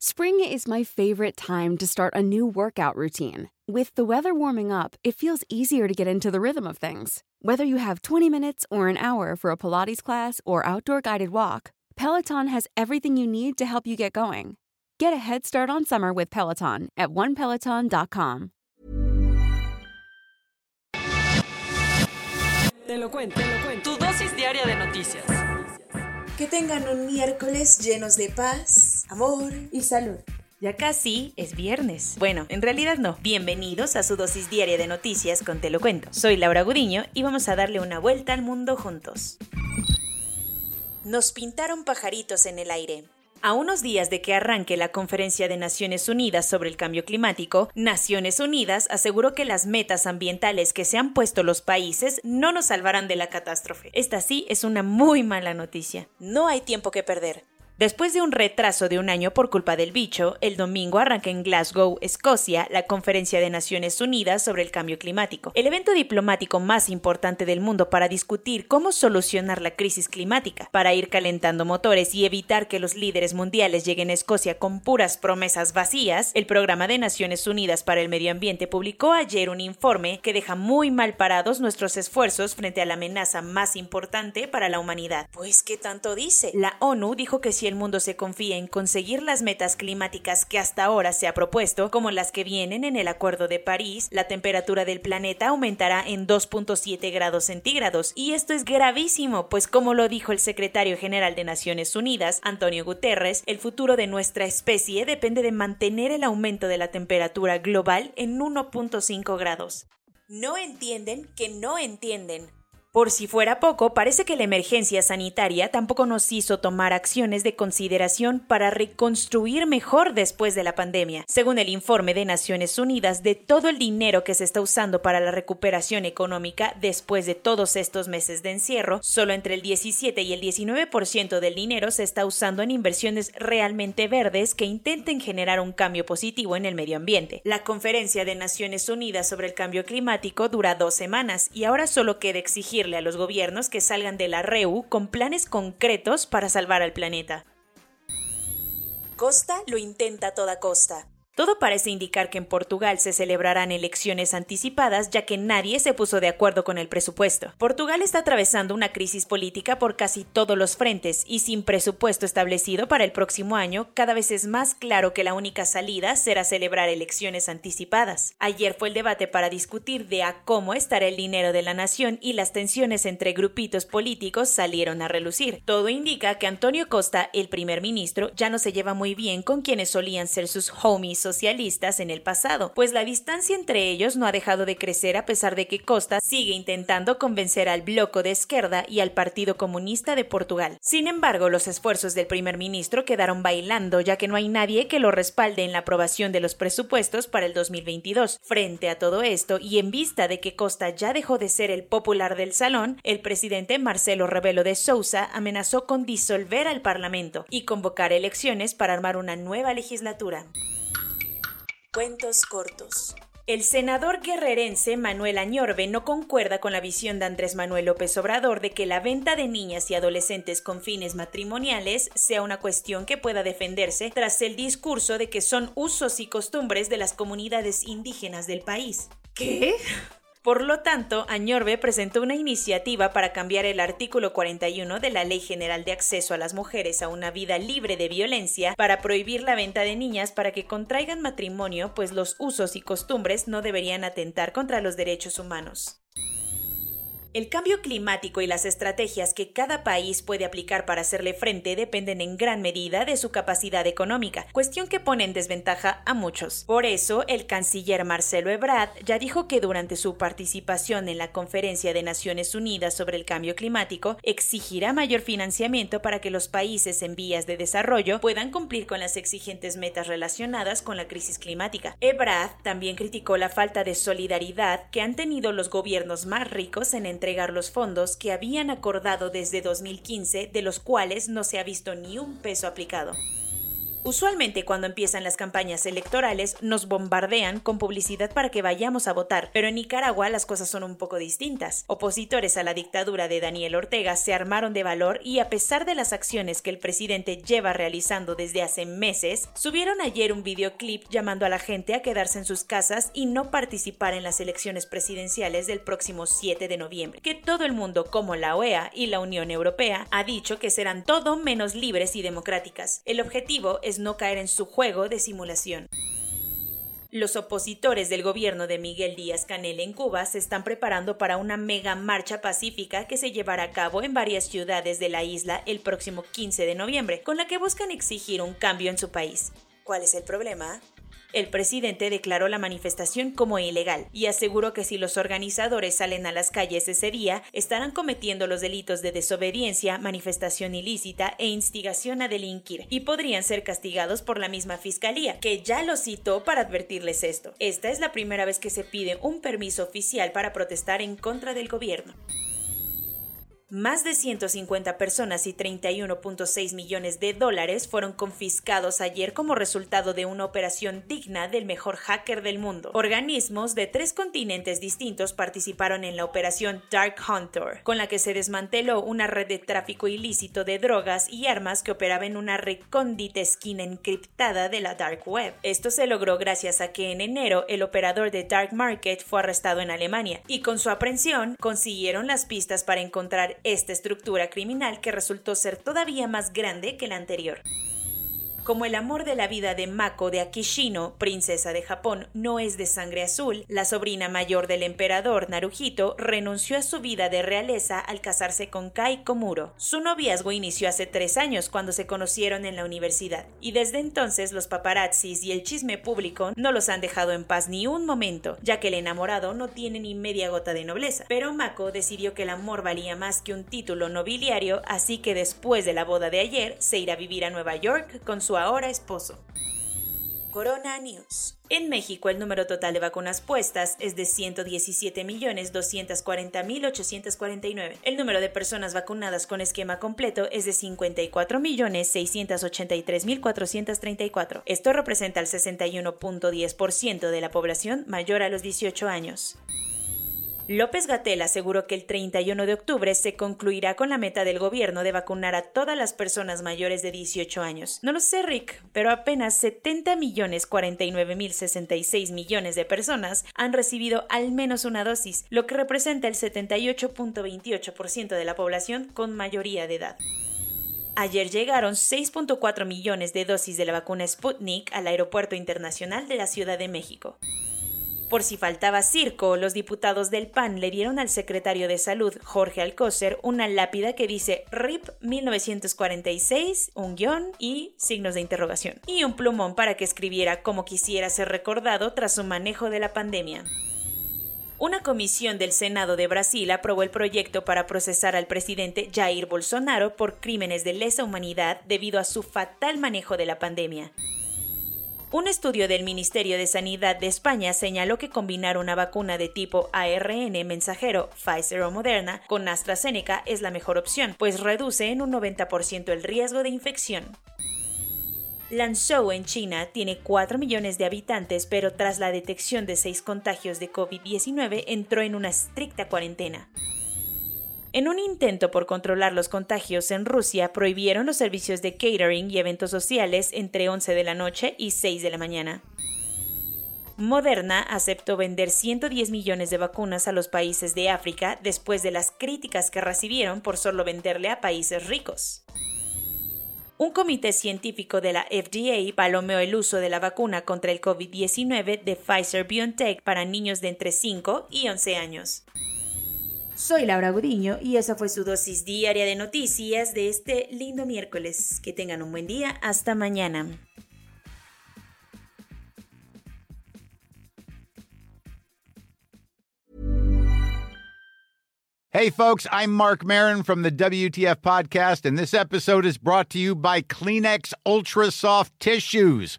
Spring is my favorite time to start a new workout routine. With the weather warming up, it feels easier to get into the rhythm of things. Whether you have 20 minutes or an hour for a Pilates class or outdoor guided walk, Peloton has everything you need to help you get going. Get a head start on summer with Peloton at onepeloton.com. Te lo cuento, te lo cuento. Tu dosis diaria de noticias. Que tengan un miércoles llenos de paz, amor y salud. Ya casi es viernes. Bueno, en realidad no. Bienvenidos a su dosis diaria de noticias con Te lo cuento. Soy Laura Gudiño y vamos a darle una vuelta al mundo juntos. Nos pintaron pajaritos en el aire. A unos días de que arranque la Conferencia de Naciones Unidas sobre el Cambio Climático, Naciones Unidas aseguró que las metas ambientales que se han puesto los países no nos salvarán de la catástrofe. Esta sí es una muy mala noticia. No hay tiempo que perder. Después de un retraso de un año por culpa del bicho, el domingo arranca en Glasgow, Escocia, la Conferencia de Naciones Unidas sobre el Cambio Climático, el evento diplomático más importante del mundo para discutir cómo solucionar la crisis climática, para ir calentando motores y evitar que los líderes mundiales lleguen a Escocia con puras promesas vacías. El Programa de Naciones Unidas para el Medio Ambiente publicó ayer un informe que deja muy mal parados nuestros esfuerzos frente a la amenaza más importante para la humanidad. Pues, ¿qué tanto dice? La ONU dijo que si el mundo se confía en conseguir las metas climáticas que hasta ahora se ha propuesto, como las que vienen en el Acuerdo de París, la temperatura del planeta aumentará en 2.7 grados centígrados. Y esto es gravísimo, pues como lo dijo el secretario general de Naciones Unidas, Antonio Guterres, el futuro de nuestra especie depende de mantener el aumento de la temperatura global en 1.5 grados. No entienden que no entienden. Por si fuera poco, parece que la emergencia sanitaria tampoco nos hizo tomar acciones de consideración para reconstruir mejor después de la pandemia. Según el informe de Naciones Unidas, de todo el dinero que se está usando para la recuperación económica después de todos estos meses de encierro, solo entre el 17 y el 19% del dinero se está usando en inversiones realmente verdes que intenten generar un cambio positivo en el medio ambiente. La conferencia de Naciones Unidas sobre el cambio climático dura dos semanas y ahora solo queda exigir a los gobiernos que salgan de la REU con planes concretos para salvar al planeta. Costa lo intenta a toda costa. Todo parece indicar que en Portugal se celebrarán elecciones anticipadas ya que nadie se puso de acuerdo con el presupuesto. Portugal está atravesando una crisis política por casi todos los frentes y sin presupuesto establecido para el próximo año, cada vez es más claro que la única salida será celebrar elecciones anticipadas. Ayer fue el debate para discutir de a cómo estará el dinero de la nación y las tensiones entre grupitos políticos salieron a relucir. Todo indica que Antonio Costa, el primer ministro, ya no se lleva muy bien con quienes solían ser sus homies socialistas en el pasado, pues la distancia entre ellos no ha dejado de crecer a pesar de que Costa sigue intentando convencer al bloco de izquierda y al Partido Comunista de Portugal. Sin embargo, los esfuerzos del primer ministro quedaron bailando ya que no hay nadie que lo respalde en la aprobación de los presupuestos para el 2022. Frente a todo esto y en vista de que Costa ya dejó de ser el popular del salón, el presidente Marcelo Rebelo de Sousa amenazó con disolver al Parlamento y convocar elecciones para armar una nueva legislatura. Cuentos cortos. El senador guerrerense Manuel Añorbe no concuerda con la visión de Andrés Manuel López Obrador de que la venta de niñas y adolescentes con fines matrimoniales sea una cuestión que pueda defenderse tras el discurso de que son usos y costumbres de las comunidades indígenas del país. ¿Qué? Por lo tanto, Añorbe presentó una iniciativa para cambiar el artículo 41 de la Ley General de Acceso a las Mujeres a una vida libre de violencia para prohibir la venta de niñas para que contraigan matrimonio, pues los usos y costumbres no deberían atentar contra los derechos humanos. El cambio climático y las estrategias que cada país puede aplicar para hacerle frente dependen en gran medida de su capacidad económica, cuestión que pone en desventaja a muchos. Por eso, el canciller Marcelo Ebrard ya dijo que durante su participación en la Conferencia de Naciones Unidas sobre el Cambio Climático exigirá mayor financiamiento para que los países en vías de desarrollo puedan cumplir con las exigentes metas relacionadas con la crisis climática. Ebrard también criticó la falta de solidaridad que han tenido los gobiernos más ricos en entregar los fondos que habían acordado desde 2015, de los cuales no se ha visto ni un peso aplicado. Usualmente cuando empiezan las campañas electorales nos bombardean con publicidad para que vayamos a votar, pero en Nicaragua las cosas son un poco distintas. Opositores a la dictadura de Daniel Ortega se armaron de valor y a pesar de las acciones que el presidente lleva realizando desde hace meses, subieron ayer un videoclip llamando a la gente a quedarse en sus casas y no participar en las elecciones presidenciales del próximo 7 de noviembre, que todo el mundo como la OEA y la Unión Europea ha dicho que serán todo menos libres y democráticas. El objetivo es no caer en su juego de simulación. Los opositores del gobierno de Miguel Díaz Canel en Cuba se están preparando para una mega marcha pacífica que se llevará a cabo en varias ciudades de la isla el próximo 15 de noviembre, con la que buscan exigir un cambio en su país. ¿Cuál es el problema? El presidente declaró la manifestación como ilegal y aseguró que si los organizadores salen a las calles ese día, estarán cometiendo los delitos de desobediencia, manifestación ilícita e instigación a delinquir y podrían ser castigados por la misma fiscalía, que ya lo citó para advertirles esto. Esta es la primera vez que se pide un permiso oficial para protestar en contra del gobierno. Más de 150 personas y 31.6 millones de dólares fueron confiscados ayer como resultado de una operación digna del mejor hacker del mundo. Organismos de tres continentes distintos participaron en la operación Dark Hunter, con la que se desmanteló una red de tráfico ilícito de drogas y armas que operaba en una recóndita esquina encriptada de la Dark Web. Esto se logró gracias a que en enero el operador de Dark Market fue arrestado en Alemania y con su aprehensión consiguieron las pistas para encontrar esta estructura criminal que resultó ser todavía más grande que la anterior. Como el amor de la vida de Mako de Akishino, princesa de Japón, no es de sangre azul, la sobrina mayor del emperador Naruhito renunció a su vida de realeza al casarse con Kai Komuro. Su noviazgo inició hace tres años cuando se conocieron en la universidad, y desde entonces los paparazzis y el chisme público no los han dejado en paz ni un momento, ya que el enamorado no tiene ni media gota de nobleza. Pero Mako decidió que el amor valía más que un título nobiliario, así que después de la boda de ayer se irá a vivir a Nueva York con su ahora esposo. Corona News. En México el número total de vacunas puestas es de 117.240.849. El número de personas vacunadas con esquema completo es de 54.683.434. Esto representa el 61.10% de la población mayor a los 18 años. López Gatel aseguró que el 31 de octubre se concluirá con la meta del gobierno de vacunar a todas las personas mayores de 18 años. No lo sé, Rick, pero apenas 70 millones 49 mil 66 millones de personas han recibido al menos una dosis, lo que representa el 78.28% de la población con mayoría de edad. Ayer llegaron 6.4 millones de dosis de la vacuna Sputnik al Aeropuerto Internacional de la Ciudad de México. Por si faltaba circo, los diputados del PAN le dieron al secretario de Salud, Jorge Alcócer, una lápida que dice RIP 1946, un guion y signos de interrogación, y un plumón para que escribiera como quisiera ser recordado tras su manejo de la pandemia. Una comisión del Senado de Brasil aprobó el proyecto para procesar al presidente Jair Bolsonaro por crímenes de lesa humanidad debido a su fatal manejo de la pandemia. Un estudio del Ministerio de Sanidad de España señaló que combinar una vacuna de tipo ARN mensajero, Pfizer o Moderna, con AstraZeneca es la mejor opción, pues reduce en un 90% el riesgo de infección. Lanzhou en China tiene 4 millones de habitantes, pero tras la detección de 6 contagios de COVID-19 entró en una estricta cuarentena. En un intento por controlar los contagios en Rusia, prohibieron los servicios de catering y eventos sociales entre 11 de la noche y 6 de la mañana. Moderna aceptó vender 110 millones de vacunas a los países de África después de las críticas que recibieron por solo venderle a países ricos. Un comité científico de la FDA palomeó el uso de la vacuna contra el COVID-19 de Pfizer BioNTech para niños de entre 5 y 11 años. Soy Laura Gudiño y esa fue su dosis diaria de noticias de este lindo miércoles. Que tengan un buen día. Hasta mañana. Hey, folks, I'm Mark Marin from the WTF Podcast, and this episode is brought to you by Kleenex Ultra Soft Tissues